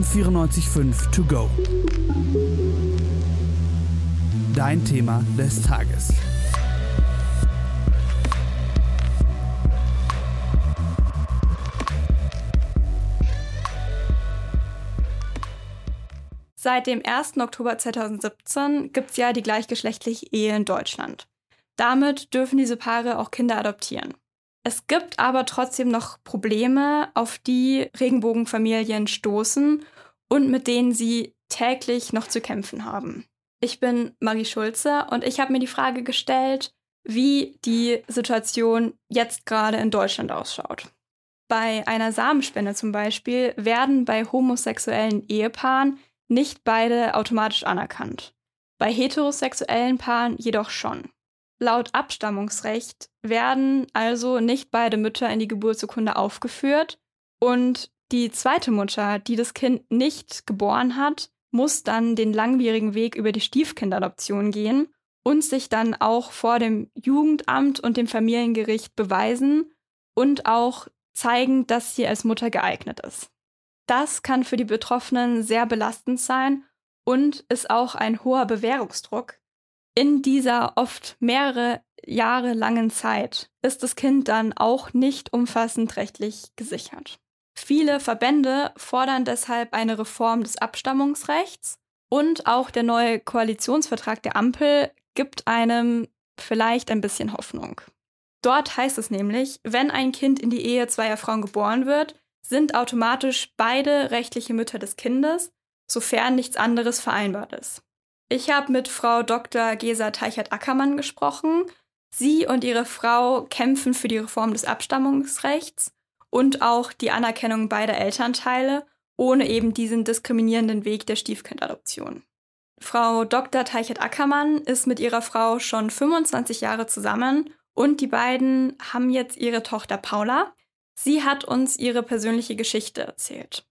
am 94.5 To Go. Dein Thema des Tages. Seit dem 1. Oktober 2017 gibt es ja die gleichgeschlechtliche Ehe in Deutschland. Damit dürfen diese Paare auch Kinder adoptieren. Es gibt aber trotzdem noch Probleme, auf die Regenbogenfamilien stoßen und mit denen sie täglich noch zu kämpfen haben. Ich bin Marie Schulze und ich habe mir die Frage gestellt, wie die Situation jetzt gerade in Deutschland ausschaut. Bei einer Samenspende zum Beispiel werden bei homosexuellen Ehepaaren nicht beide automatisch anerkannt. Bei heterosexuellen Paaren jedoch schon. Laut Abstammungsrecht werden also nicht beide Mütter in die Geburtsurkunde aufgeführt und die zweite Mutter, die das Kind nicht geboren hat, muss dann den langwierigen Weg über die Stiefkindadoption gehen und sich dann auch vor dem Jugendamt und dem Familiengericht beweisen und auch zeigen, dass sie als Mutter geeignet ist. Das kann für die Betroffenen sehr belastend sein und ist auch ein hoher Bewährungsdruck. In dieser oft mehrere Jahre langen Zeit ist das Kind dann auch nicht umfassend rechtlich gesichert. Viele Verbände fordern deshalb eine Reform des Abstammungsrechts und auch der neue Koalitionsvertrag der Ampel gibt einem vielleicht ein bisschen Hoffnung. Dort heißt es nämlich, wenn ein Kind in die Ehe zweier Frauen geboren wird, sind automatisch beide rechtliche Mütter des Kindes, sofern nichts anderes vereinbart ist. Ich habe mit Frau Dr. Gesa Teichert-Ackermann gesprochen. Sie und ihre Frau kämpfen für die Reform des Abstammungsrechts und auch die Anerkennung beider Elternteile, ohne eben diesen diskriminierenden Weg der Stiefkindadoption. Frau Dr. Teichert-Ackermann ist mit ihrer Frau schon 25 Jahre zusammen und die beiden haben jetzt ihre Tochter Paula. Sie hat uns ihre persönliche Geschichte erzählt.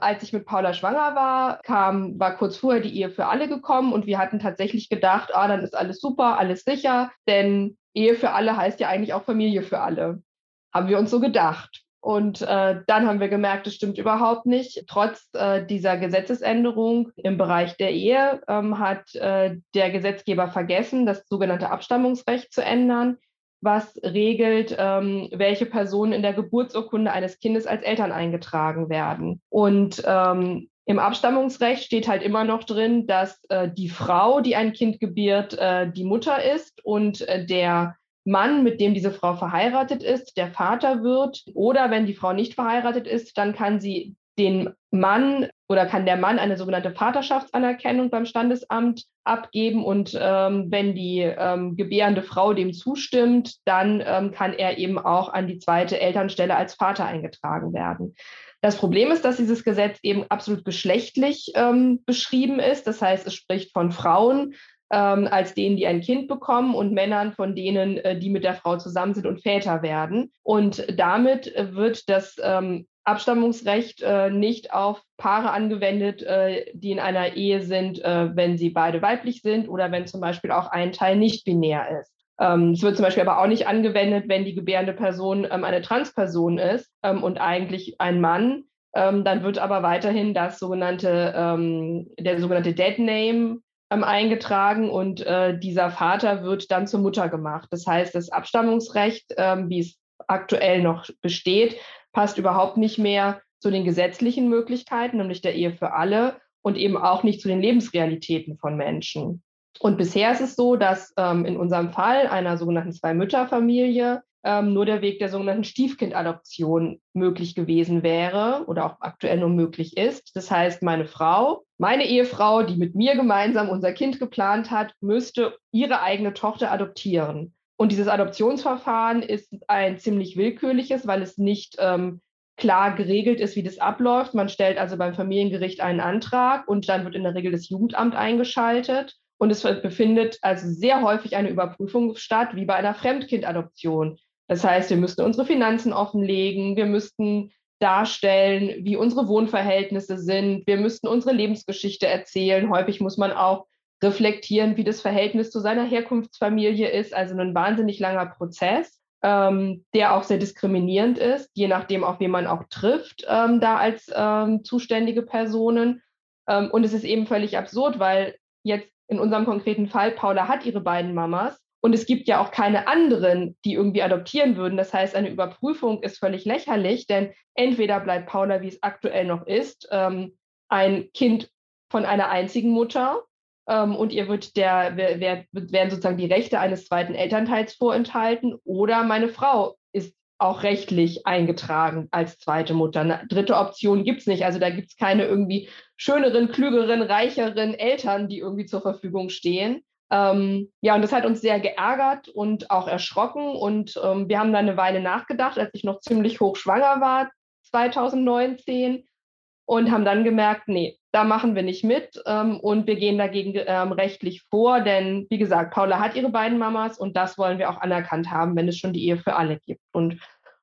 Als ich mit Paula schwanger war, kam, war kurz vorher die Ehe für alle gekommen und wir hatten tatsächlich gedacht, ah, dann ist alles super, alles sicher, denn Ehe für alle heißt ja eigentlich auch Familie für alle. Haben wir uns so gedacht. Und äh, dann haben wir gemerkt, das stimmt überhaupt nicht. Trotz äh, dieser Gesetzesänderung im Bereich der Ehe ähm, hat äh, der Gesetzgeber vergessen, das sogenannte Abstammungsrecht zu ändern was regelt, ähm, welche Personen in der Geburtsurkunde eines Kindes als Eltern eingetragen werden. Und ähm, im Abstammungsrecht steht halt immer noch drin, dass äh, die Frau, die ein Kind gebiert, äh, die Mutter ist und äh, der Mann, mit dem diese Frau verheiratet ist, der Vater wird. Oder wenn die Frau nicht verheiratet ist, dann kann sie den Mann oder kann der Mann eine sogenannte Vaterschaftsanerkennung beim Standesamt abgeben und ähm, wenn die ähm, gebärende Frau dem zustimmt, dann ähm, kann er eben auch an die zweite Elternstelle als Vater eingetragen werden. Das Problem ist, dass dieses Gesetz eben absolut geschlechtlich ähm, beschrieben ist. Das heißt, es spricht von Frauen ähm, als denen, die ein Kind bekommen und Männern von denen, äh, die mit der Frau zusammen sind und Väter werden. Und damit wird das ähm, Abstammungsrecht äh, nicht auf Paare angewendet, äh, die in einer Ehe sind, äh, wenn sie beide weiblich sind oder wenn zum Beispiel auch ein Teil nicht binär ist. Ähm, es wird zum Beispiel aber auch nicht angewendet, wenn die gebärende Person ähm, eine Transperson ist ähm, und eigentlich ein Mann. Ähm, dann wird aber weiterhin das sogenannte, ähm, der sogenannte Dead Name ähm, eingetragen und äh, dieser Vater wird dann zur Mutter gemacht. Das heißt, das Abstammungsrecht, wie es aktuell noch besteht, passt überhaupt nicht mehr zu den gesetzlichen Möglichkeiten, nämlich der Ehe für alle und eben auch nicht zu den Lebensrealitäten von Menschen. Und bisher ist es so, dass ähm, in unserem Fall einer sogenannten Zwei-Mütter-Familie ähm, nur der Weg der sogenannten Stiefkindadoption möglich gewesen wäre oder auch aktuell nur möglich ist. Das heißt, meine Frau, meine Ehefrau, die mit mir gemeinsam unser Kind geplant hat, müsste ihre eigene Tochter adoptieren. Und dieses Adoptionsverfahren ist ein ziemlich willkürliches, weil es nicht ähm, klar geregelt ist, wie das abläuft. Man stellt also beim Familiengericht einen Antrag und dann wird in der Regel das Jugendamt eingeschaltet. Und es befindet also sehr häufig eine Überprüfung statt, wie bei einer Fremdkindadoption. Das heißt, wir müssten unsere Finanzen offenlegen, wir müssten darstellen, wie unsere Wohnverhältnisse sind, wir müssten unsere Lebensgeschichte erzählen. Häufig muss man auch reflektieren, wie das Verhältnis zu seiner Herkunftsfamilie ist. Also ein wahnsinnig langer Prozess. ähm, der auch sehr diskriminierend ist, je nachdem, auf wen man auch trifft, ähm, da als ähm, zuständige Personen. Ähm, und es ist eben völlig absurd, weil jetzt in unserem konkreten Fall, Paula hat ihre beiden Mamas und es gibt ja auch keine anderen, die irgendwie adoptieren würden. Das heißt, eine Überprüfung ist völlig lächerlich, denn entweder bleibt Paula, wie es aktuell noch ist, ähm, ein Kind von einer einzigen Mutter und ihr wird der, wer, werden sozusagen die Rechte eines zweiten Elternteils vorenthalten oder meine Frau ist auch rechtlich eingetragen als zweite Mutter. Eine dritte Option gibt es nicht. Also da gibt es keine irgendwie schöneren, klügeren, reicheren Eltern, die irgendwie zur Verfügung stehen. Ähm, ja, und das hat uns sehr geärgert und auch erschrocken. Und ähm, wir haben da eine Weile nachgedacht, als ich noch ziemlich hoch schwanger war, 2019, und haben dann gemerkt, nee, da machen wir nicht mit ähm, und wir gehen dagegen ähm, rechtlich vor, denn wie gesagt, Paula hat ihre beiden Mamas und das wollen wir auch anerkannt haben, wenn es schon die Ehe für alle gibt. Und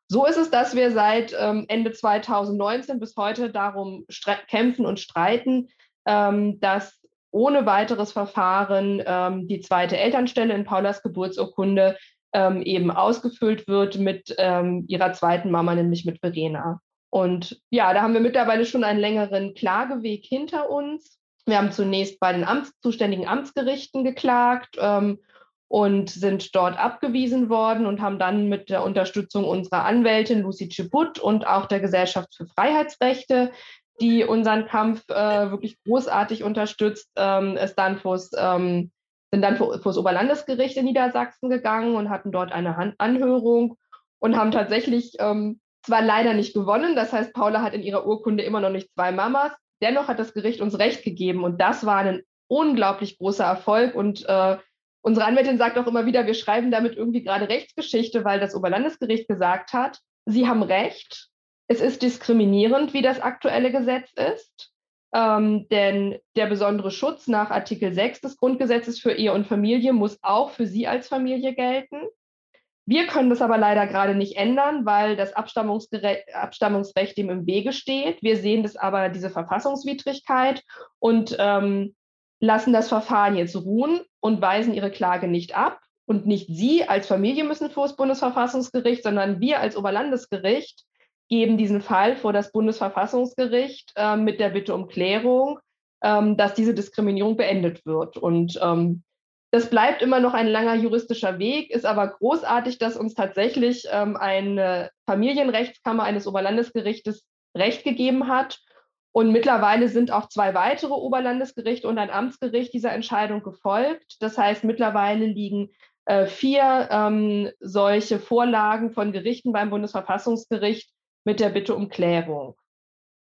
so ist es, dass wir seit ähm, Ende 2019 bis heute darum kämpfen und streiten, ähm, dass ohne weiteres Verfahren ähm, die zweite Elternstelle in Paulas Geburtsurkunde ähm, eben ausgefüllt wird mit ihrer zweiten Mama, nämlich mit Verena. Und ja, da haben wir mittlerweile schon einen längeren Klageweg hinter uns. Wir haben zunächst bei den Amts zuständigen Amtsgerichten geklagt ähm, und sind dort abgewiesen worden und haben dann mit der Unterstützung unserer Anwältin Lucy Chiput und auch der Gesellschaft für Freiheitsrechte die unseren Kampf äh, wirklich großartig unterstützt, ähm, ist dann vors, ähm, sind dann vor, vor das Oberlandesgericht in Niedersachsen gegangen und hatten dort eine Han Anhörung und haben tatsächlich ähm, zwar leider nicht gewonnen, das heißt, Paula hat in ihrer Urkunde immer noch nicht zwei Mamas, dennoch hat das Gericht uns Recht gegeben und das war ein unglaublich großer Erfolg und äh, unsere Anwältin sagt auch immer wieder, wir schreiben damit irgendwie gerade Rechtsgeschichte, weil das Oberlandesgericht gesagt hat, sie haben Recht, es ist diskriminierend, wie das aktuelle Gesetz ist, ähm, denn der besondere Schutz nach Artikel 6 des Grundgesetzes für Ehe und Familie muss auch für Sie als Familie gelten. Wir können das aber leider gerade nicht ändern, weil das Abstammungsrecht dem im Wege steht. Wir sehen das aber, diese Verfassungswidrigkeit und ähm, lassen das Verfahren jetzt ruhen und weisen ihre Klage nicht ab. Und nicht Sie als Familie müssen vor das Bundesverfassungsgericht, sondern wir als Oberlandesgericht geben diesen Fall vor das Bundesverfassungsgericht äh, mit der Bitte um Klärung, ähm, dass diese Diskriminierung beendet wird. Und ähm, das bleibt immer noch ein langer juristischer Weg, ist aber großartig, dass uns tatsächlich ähm, eine Familienrechtskammer eines Oberlandesgerichtes Recht gegeben hat. Und mittlerweile sind auch zwei weitere Oberlandesgerichte und ein Amtsgericht dieser Entscheidung gefolgt. Das heißt, mittlerweile liegen äh, vier ähm, solche Vorlagen von Gerichten beim Bundesverfassungsgericht mit der Bitte um Klärung.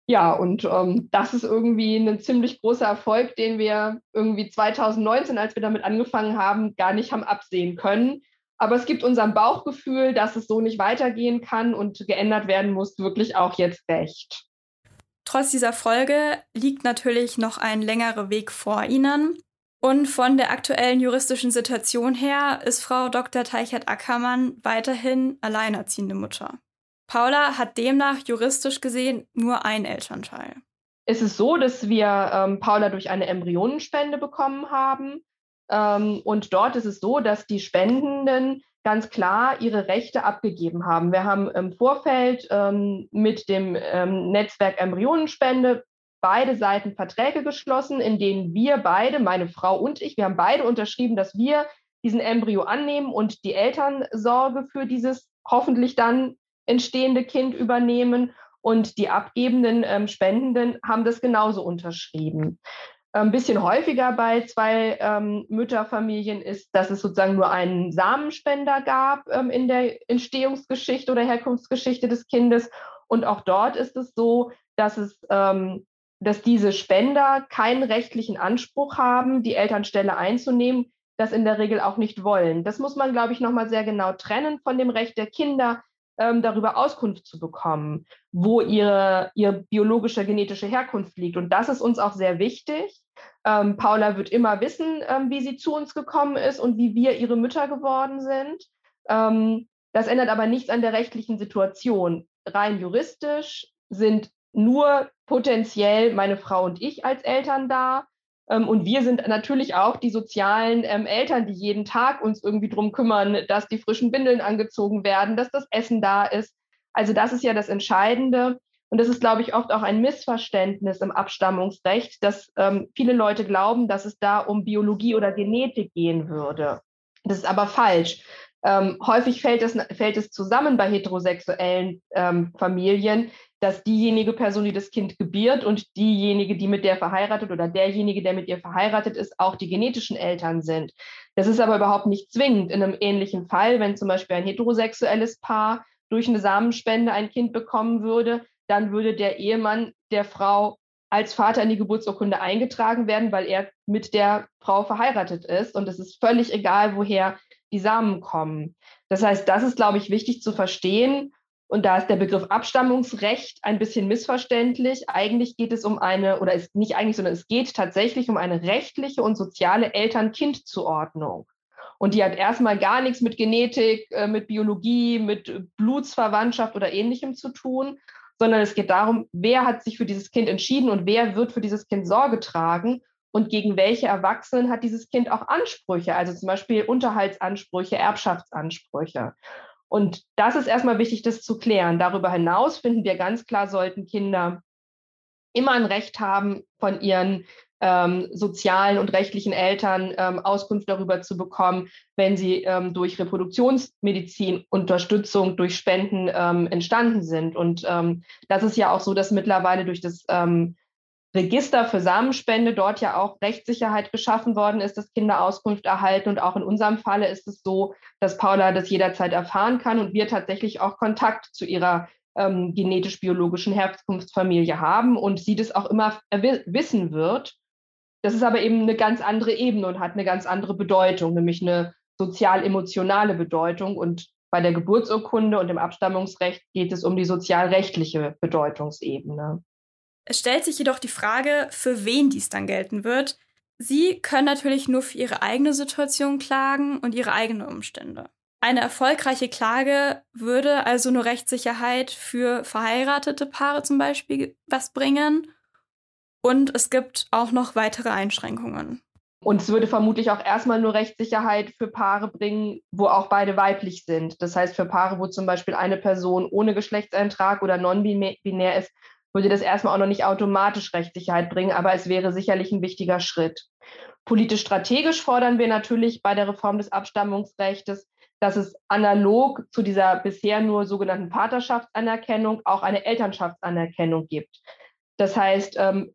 Ja, und ähm, das ist irgendwie ein ziemlich großer Erfolg, den wir irgendwie 2019, als wir damit angefangen haben, gar nicht haben absehen können. Aber es gibt unserem Bauchgefühl, dass es so nicht weitergehen kann und geändert werden muss, wirklich auch jetzt recht. Trotz dieser Folge liegt natürlich noch ein längerer Weg vor Ihnen. Und von der aktuellen juristischen Situation her ist Frau Dr. Teichert-Ackermann weiterhin alleinerziehende Mutter. Paula hat demnach juristisch gesehen nur ein Elternteil. Es ist so, dass wir ähm, Paula durch eine Embryonenspende bekommen haben. Ähm, und dort ist es so, dass die Spendenden ganz klar ihre Rechte abgegeben haben. Wir haben im Vorfeld ähm, mit dem ähm, Netzwerk Embryonenspende beide Seiten Verträge geschlossen, in denen wir beide, meine Frau und ich, wir haben beide unterschrieben, dass wir diesen Embryo annehmen und die Elternsorge für dieses hoffentlich dann entstehende Kind übernehmen. Und die abgebenden ähm, Spendenden haben das genauso unterschrieben. Ein bisschen häufiger bei zwei ähm, Mütterfamilien ist, dass es sozusagen nur einen Samenspender gab ähm, in der Entstehungsgeschichte oder Herkunftsgeschichte des Kindes. Und auch dort ist es so, dass es ähm, dass diese Spender keinen rechtlichen Anspruch haben, die Elternstelle einzunehmen, das in der Regel auch nicht wollen. Das muss man, glaube ich, nochmal sehr genau trennen von dem Recht der Kinder, ähm, darüber Auskunft zu bekommen, wo ihre, ihre biologische genetische Herkunft liegt. Und das ist uns auch sehr wichtig. Ähm, Paula wird immer wissen, ähm, wie sie zu uns gekommen ist und wie wir ihre Mütter geworden sind. Ähm, das ändert aber nichts an der rechtlichen Situation. Rein juristisch sind nur potenziell meine Frau und ich als Eltern da. Ähm, und wir sind natürlich auch die sozialen ähm, Eltern, die jeden Tag uns irgendwie drum kümmern, dass die frischen Bindeln angezogen werden, dass das Essen da ist. Also das ist ja das Entscheidende. Und das ist, glaube ich, oft auch ein Missverständnis im Abstammungsrecht, dass ähm, viele Leute glauben, dass es da um Biologie oder Genetik gehen würde. Das ist aber falsch. Ähm, häufig fällt es, fällt es zusammen bei heterosexuellen ähm, Familien, dass diejenige Person, die das Kind gebiert und diejenige, die mit der verheiratet oder derjenige, der mit ihr verheiratet ist, auch die genetischen Eltern sind. Das ist aber überhaupt nicht zwingend. In einem ähnlichen Fall, wenn zum Beispiel ein heterosexuelles Paar durch eine Samenspende ein Kind bekommen würde, dann würde der Ehemann der Frau als Vater in die Geburtsurkunde eingetragen werden, weil er mit der Frau verheiratet ist. Und es ist völlig egal, woher die Samen kommen. Das heißt, das ist, glaube ich, wichtig zu verstehen. Und da ist der Begriff Abstammungsrecht ein bisschen missverständlich. Eigentlich geht es um eine, oder ist nicht eigentlich, sondern es geht tatsächlich um eine rechtliche und soziale Eltern-Kind-Zuordnung. Und die hat erstmal gar nichts mit Genetik, äh, mit Biologie, mit Blutsverwandtschaft oder ähnlichem zu tun, sondern es geht darum, wer hat sich für dieses Kind entschieden und wer wird für dieses Kind Sorge tragen und gegen welche Erwachsenen hat dieses Kind auch Ansprüche, also zum Beispiel Unterhaltsansprüche, Erbschaftsansprüche. Und das ist erstmal wichtig, das zu klären. Darüber hinaus finden wir ganz klar, sollten Kinder immer ein Recht haben, von ihren ähm, sozialen und rechtlichen Eltern ähm, Auskunft darüber zu bekommen, wenn sie ähm, durch Reproduktionsmedizin Unterstützung durch Spenden ähm, entstanden sind. Und ähm, das ist ja auch so, dass mittlerweile durch das ähm, Register für Samenspende dort ja auch Rechtssicherheit geschaffen worden ist, dass Kinder Auskunft erhalten. Und auch in unserem Falle ist es so, dass Paula das jederzeit erfahren kann und wir tatsächlich auch Kontakt zu ihrer ähm, genetisch-biologischen Herkunftsfamilie haben und sie das auch immer wissen wird. Das ist aber eben eine ganz andere Ebene und hat eine ganz andere Bedeutung, nämlich eine sozial-emotionale Bedeutung. Und bei der Geburtsurkunde und im Abstammungsrecht geht es um die sozialrechtliche Bedeutungsebene. Es stellt sich jedoch die Frage, für wen dies dann gelten wird. Sie können natürlich nur für ihre eigene Situation klagen und ihre eigenen Umstände. Eine erfolgreiche Klage würde also nur Rechtssicherheit für verheiratete Paare zum Beispiel was bringen. Und es gibt auch noch weitere Einschränkungen. Und es würde vermutlich auch erstmal nur Rechtssicherheit für Paare bringen, wo auch beide weiblich sind. Das heißt, für Paare, wo zum Beispiel eine Person ohne Geschlechtseintrag oder non-binär ist, würde das erstmal auch noch nicht automatisch Rechtssicherheit bringen, aber es wäre sicherlich ein wichtiger Schritt. Politisch strategisch fordern wir natürlich bei der Reform des Abstammungsrechts, dass es analog zu dieser bisher nur sogenannten Vaterschaftsanerkennung auch eine Elternschaftsanerkennung gibt. Das heißt, ähm,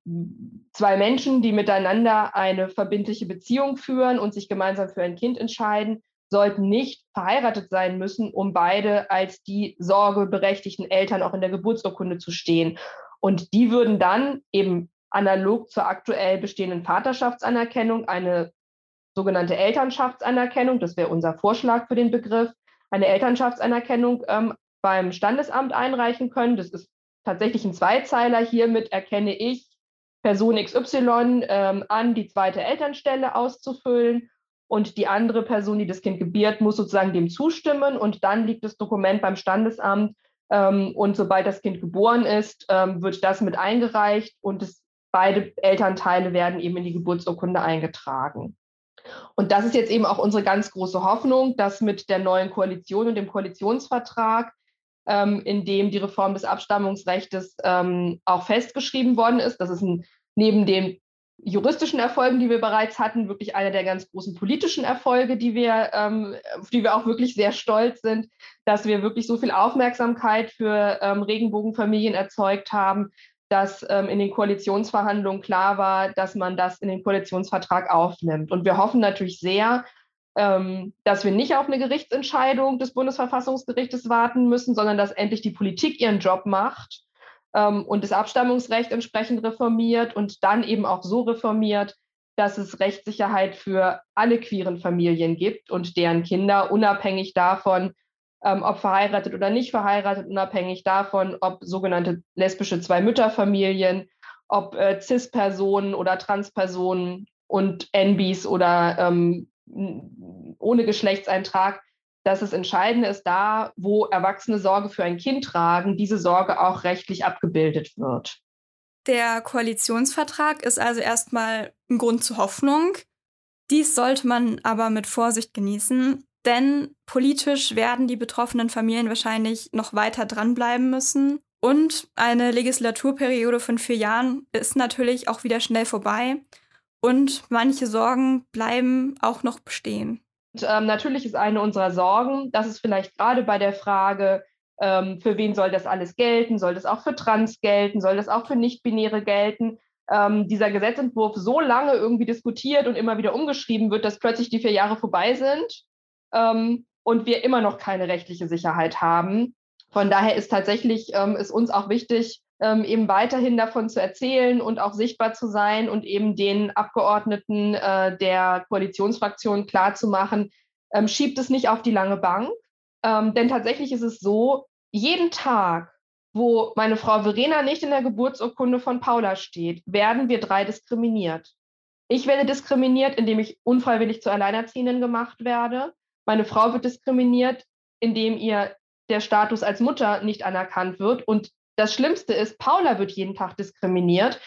zwei Menschen, die miteinander eine verbindliche Beziehung führen und sich gemeinsam für ein Kind entscheiden, sollten nicht verheiratet sein müssen, um beide als die sorgeberechtigten Eltern auch in der Geburtsurkunde zu stehen. Und die würden dann eben analog zur aktuell bestehenden Vaterschaftsanerkennung eine sogenannte Elternschaftsanerkennung, das wäre unser Vorschlag für den Begriff, eine Elternschaftsanerkennung ähm, beim Standesamt einreichen können. Das ist tatsächlich ein Zweizeiler. Hiermit erkenne ich Person XY ähm, an, die zweite Elternstelle auszufüllen. Und die andere Person, die das Kind gebiert, muss sozusagen dem zustimmen. Und dann liegt das Dokument beim Standesamt und sobald das Kind geboren ist, ähm, wird das mit eingereicht und es, beide Elternteile werden eben in die Geburtsurkunde eingetragen. Und das ist jetzt eben auch unsere ganz große Hoffnung, dass mit der neuen Koalition und dem Koalitionsvertrag, ähm, in dem die Reform des Abstammungsrechts ähm, auch festgeschrieben worden ist, das ist ein, neben dem juristischen Erfolgen, die wir bereits hatten, wirklich einer der ganz großen politischen Erfolge, die wir, ähm, auf die wir auch wirklich sehr stolz sind, dass wir wirklich so viel Aufmerksamkeit für ähm, Regenbogenfamilien erzeugt haben, dass ähm, in den Koalitionsverhandlungen klar war, dass man das in den Koalitionsvertrag aufnimmt. Und wir hoffen natürlich sehr, ähm, dass wir nicht auf eine Gerichtsentscheidung des Bundesverfassungsgerichtes warten müssen, sondern dass endlich die Politik ihren Job macht und das Abstammungsrecht entsprechend reformiert und dann eben auch so reformiert, dass es Rechtssicherheit für alle queeren Familien gibt und deren Kinder unabhängig davon, ähm, ob verheiratet oder nicht verheiratet, unabhängig davon, ob sogenannte lesbische Zwei-Mütter-Familien, ob äh, CIS-Personen oder Transpersonen und NBs oder ähm, ohne Geschlechtseintrag dass es entscheidend ist, da, wo Erwachsene Sorge für ein Kind tragen, diese Sorge auch rechtlich abgebildet wird. Der Koalitionsvertrag ist also erstmal ein Grund zur Hoffnung. Dies sollte man aber mit Vorsicht genießen, denn politisch werden die betroffenen Familien wahrscheinlich noch weiter dranbleiben müssen. Und eine Legislaturperiode von vier Jahren ist natürlich auch wieder schnell vorbei. Und manche Sorgen bleiben auch noch bestehen. Und, ähm, natürlich ist eine unserer Sorgen, dass es vielleicht gerade bei der Frage, ähm, für wen soll das alles gelten, soll das auch für Trans gelten, soll das auch für Nichtbinäre gelten, ähm, dieser Gesetzentwurf so lange irgendwie diskutiert und immer wieder umgeschrieben wird, dass plötzlich die vier Jahre vorbei sind ähm, und wir immer noch keine rechtliche Sicherheit haben. Von daher ist tatsächlich ähm, ist uns auch wichtig, ähm, eben weiterhin davon zu erzählen und auch sichtbar zu sein und eben den Abgeordneten äh, der Koalitionsfraktion klarzumachen, ähm, schiebt es nicht auf die lange Bank. Ähm, denn tatsächlich ist es so, jeden Tag, wo meine Frau Verena nicht in der Geburtsurkunde von Paula steht, werden wir drei diskriminiert. Ich werde diskriminiert, indem ich unfreiwillig zur Alleinerziehenden gemacht werde. Meine Frau wird diskriminiert, indem ihr der Status als Mutter nicht anerkannt wird. Und das Schlimmste ist, Paula wird jeden Tag diskriminiert,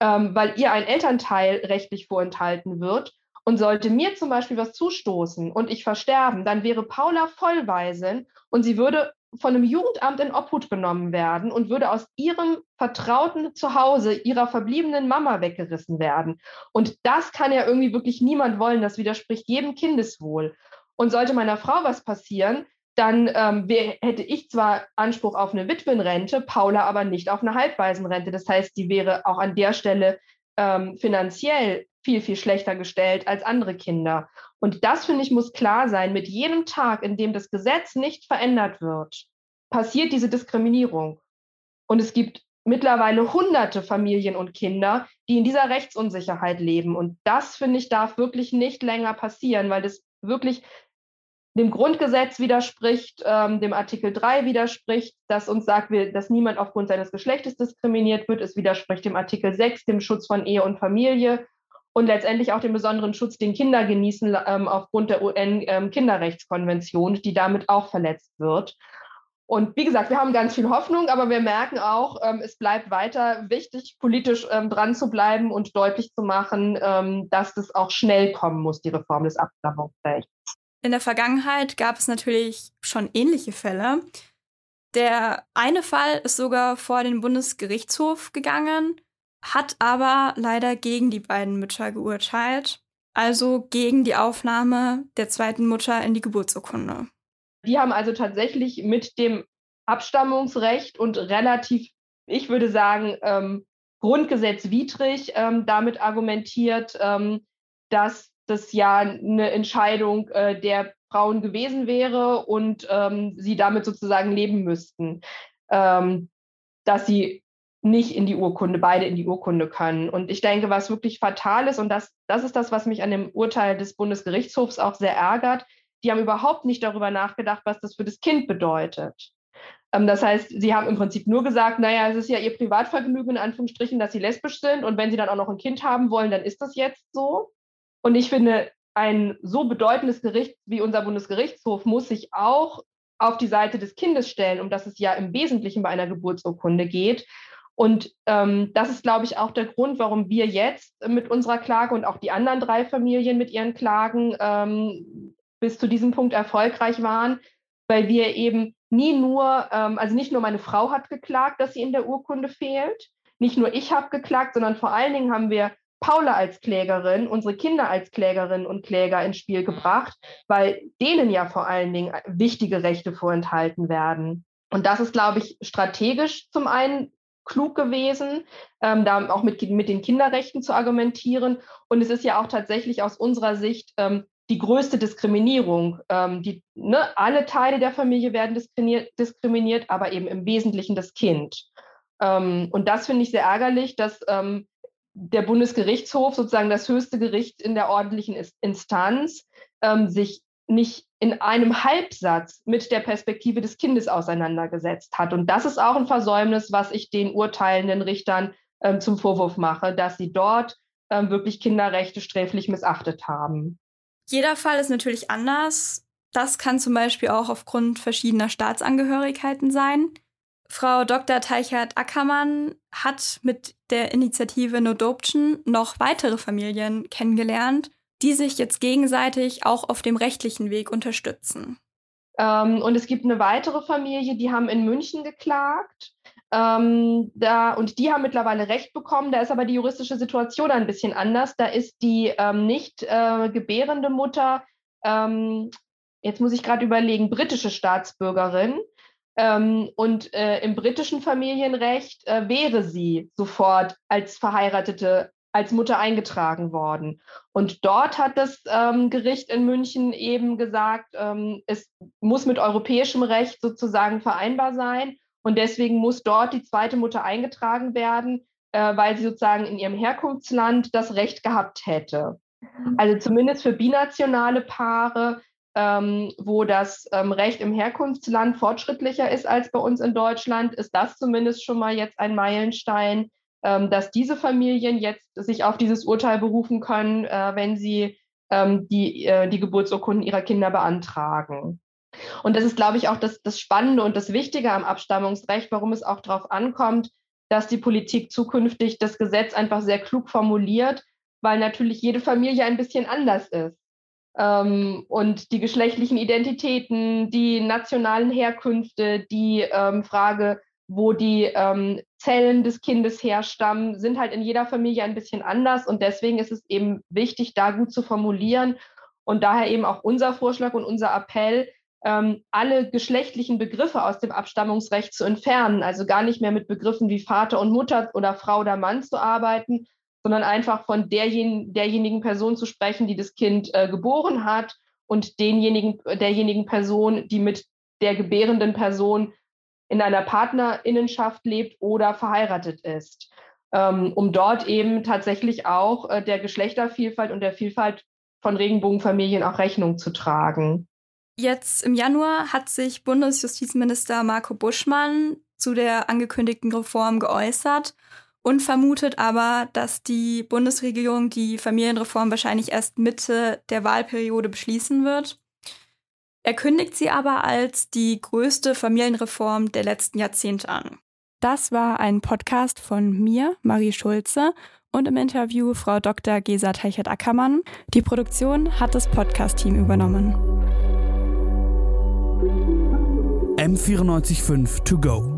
ähm, weil ihr ein Elternteil rechtlich vorenthalten wird. Und sollte mir zum Beispiel was zustoßen und ich versterben, dann wäre Paula Vollwaisin und sie würde von einem Jugendamt in Obhut genommen werden und würde aus ihrem vertrauten Zuhause ihrer verbliebenen Mama weggerissen werden. Und das kann ja irgendwie wirklich niemand wollen. Das widerspricht jedem Kindeswohl. Und sollte meiner Frau was passieren, dann ähm, wär, hätte ich zwar Anspruch auf eine Witwenrente, Paula aber nicht auf eine Halbwaisenrente. Das heißt, die wäre auch an der Stelle ähm, finanziell viel, viel schlechter gestellt als andere Kinder. Und das, finde ich, muss klar sein. Mit jedem Tag, in dem das Gesetz nicht verändert wird, passiert diese Diskriminierung. Und es gibt mittlerweile hunderte Familien und Kinder, die in dieser Rechtsunsicherheit leben. Und das, finde ich, darf wirklich nicht länger passieren, weil das wirklich dem Grundgesetz widerspricht, ähm, dem Artikel 3 widerspricht, das uns sagt, dass niemand aufgrund seines Geschlechtes diskriminiert wird. Es widerspricht dem Artikel 6, dem Schutz von Ehe und Familie und letztendlich auch den besonderen Schutz, den Kinder genießen ähm, aufgrund der UN-Kinderrechtskonvention, ähm, die damit auch verletzt wird. Und wie gesagt, wir haben ganz viel Hoffnung, aber wir merken auch, ähm, es bleibt weiter wichtig, politisch ähm, dran zu bleiben und deutlich zu machen, ähm, dass das auch schnell kommen muss, die Reform des Abstammungsrechts. In der Vergangenheit gab es natürlich schon ähnliche Fälle. Der eine Fall ist sogar vor den Bundesgerichtshof gegangen, hat aber leider gegen die beiden Mütter geurteilt, also gegen die Aufnahme der zweiten Mutter in die Geburtsurkunde. Die haben also tatsächlich mit dem Abstammungsrecht und relativ, ich würde sagen, ähm, grundgesetzwidrig ähm, damit argumentiert, ähm, dass das ja eine Entscheidung äh, der Frauen gewesen wäre und ähm, sie damit sozusagen leben müssten, ähm, dass sie nicht in die Urkunde, beide in die Urkunde können. Und ich denke, was wirklich fatal ist, und das, das ist das, was mich an dem Urteil des Bundesgerichtshofs auch sehr ärgert, die haben überhaupt nicht darüber nachgedacht, was das für das Kind bedeutet. Ähm, das heißt, sie haben im Prinzip nur gesagt, naja, es ist ja ihr Privatvergnügen in Anführungsstrichen, dass sie lesbisch sind und wenn sie dann auch noch ein Kind haben wollen, dann ist das jetzt so. Und ich finde, ein so bedeutendes Gericht wie unser Bundesgerichtshof muss sich auch auf die Seite des Kindes stellen, um das es ja im Wesentlichen bei einer Geburtsurkunde geht. Und ähm, das ist, glaube ich, auch der Grund, warum wir jetzt mit unserer Klage und auch die anderen drei Familien mit ihren Klagen ähm, bis zu diesem Punkt erfolgreich waren, weil wir eben nie nur, ähm, also nicht nur meine Frau hat geklagt, dass sie in der Urkunde fehlt, nicht nur ich habe geklagt, sondern vor allen Dingen haben wir Paula als Klägerin, unsere Kinder als Klägerinnen und Kläger ins Spiel gebracht, weil denen ja vor allen Dingen wichtige Rechte vorenthalten werden. Und das ist, glaube ich, strategisch zum einen klug gewesen, ähm, da auch mit, mit den Kinderrechten zu argumentieren. Und es ist ja auch tatsächlich aus unserer Sicht ähm, die größte Diskriminierung. Ähm, die, ne, alle Teile der Familie werden diskriminiert, diskriminiert, aber eben im Wesentlichen das Kind. Ähm, und das finde ich sehr ärgerlich, dass ähm, der Bundesgerichtshof, sozusagen das höchste Gericht in der ordentlichen Instanz, ähm, sich nicht in einem Halbsatz mit der Perspektive des Kindes auseinandergesetzt hat. Und das ist auch ein Versäumnis, was ich den urteilenden Richtern ähm, zum Vorwurf mache, dass sie dort ähm, wirklich Kinderrechte sträflich missachtet haben. Jeder Fall ist natürlich anders. Das kann zum Beispiel auch aufgrund verschiedener Staatsangehörigkeiten sein. Frau Dr. Teichert-Ackermann hat mit der Initiative No Adoption noch weitere Familien kennengelernt, die sich jetzt gegenseitig auch auf dem rechtlichen Weg unterstützen. Ähm, und es gibt eine weitere Familie, die haben in München geklagt. Ähm, da, und die haben mittlerweile Recht bekommen. Da ist aber die juristische Situation ein bisschen anders. Da ist die ähm, nicht äh, gebärende Mutter, ähm, jetzt muss ich gerade überlegen, britische Staatsbürgerin. Ähm, und äh, im britischen Familienrecht äh, wäre sie sofort als verheiratete als Mutter eingetragen worden. Und dort hat das ähm, Gericht in München eben gesagt, ähm, es muss mit europäischem Recht sozusagen vereinbar sein. Und deswegen muss dort die zweite Mutter eingetragen werden, äh, weil sie sozusagen in ihrem Herkunftsland das Recht gehabt hätte. Mhm. Also zumindest für binationale Paare, ähm, wo das ähm, Recht im Herkunftsland fortschrittlicher ist als bei uns in Deutschland, ist das zumindest schon mal jetzt ein Meilenstein, ähm, dass diese Familien jetzt sich auf dieses Urteil berufen können, äh, wenn sie ähm, die, äh, die Geburtsurkunden ihrer Kinder beantragen. Und das ist, glaube ich, auch das, das Spannende und das Wichtige am Abstammungsrecht, warum es auch darauf ankommt, dass die Politik zukünftig das Gesetz einfach sehr klug formuliert, weil natürlich jede Familie ein bisschen anders ist. Ähm, und die geschlechtlichen Identitäten, die nationalen Herkünfte, die ähm, Frage, wo die ähm, Zellen des Kindes herstammen, sind halt in jeder Familie ein bisschen anders. Und deswegen ist es eben wichtig, da gut zu formulieren. Und daher eben auch unser Vorschlag und unser Appell, ähm, alle geschlechtlichen Begriffe aus dem Abstammungsrecht zu entfernen. Also gar nicht mehr mit Begriffen wie Vater und Mutter oder Frau oder Mann zu arbeiten, sondern einfach von derjen derjenigen Person zu sprechen, die das Kind äh, geboren hat und denjenigen, derjenigen Person, die mit der gebärenden Person in einer Partnerinnenschaft lebt oder verheiratet ist, ähm, um dort eben tatsächlich auch äh, der Geschlechtervielfalt und der Vielfalt von Regenbogenfamilien auch Rechnung zu tragen. Jetzt im Januar hat sich Bundesjustizminister Marco Buschmann zu der angekündigten Reform geäußert und vermutet aber, dass die Bundesregierung die Familienreform wahrscheinlich erst Mitte der Wahlperiode beschließen wird. Er kündigt sie aber als die größte Familienreform der letzten Jahrzehnte an. Das war ein Podcast von mir, Marie Schulze, und im Interview Frau Dr. Gesa Teichert-Ackermann. Die Produktion hat das Podcast-Team übernommen. M945 to go.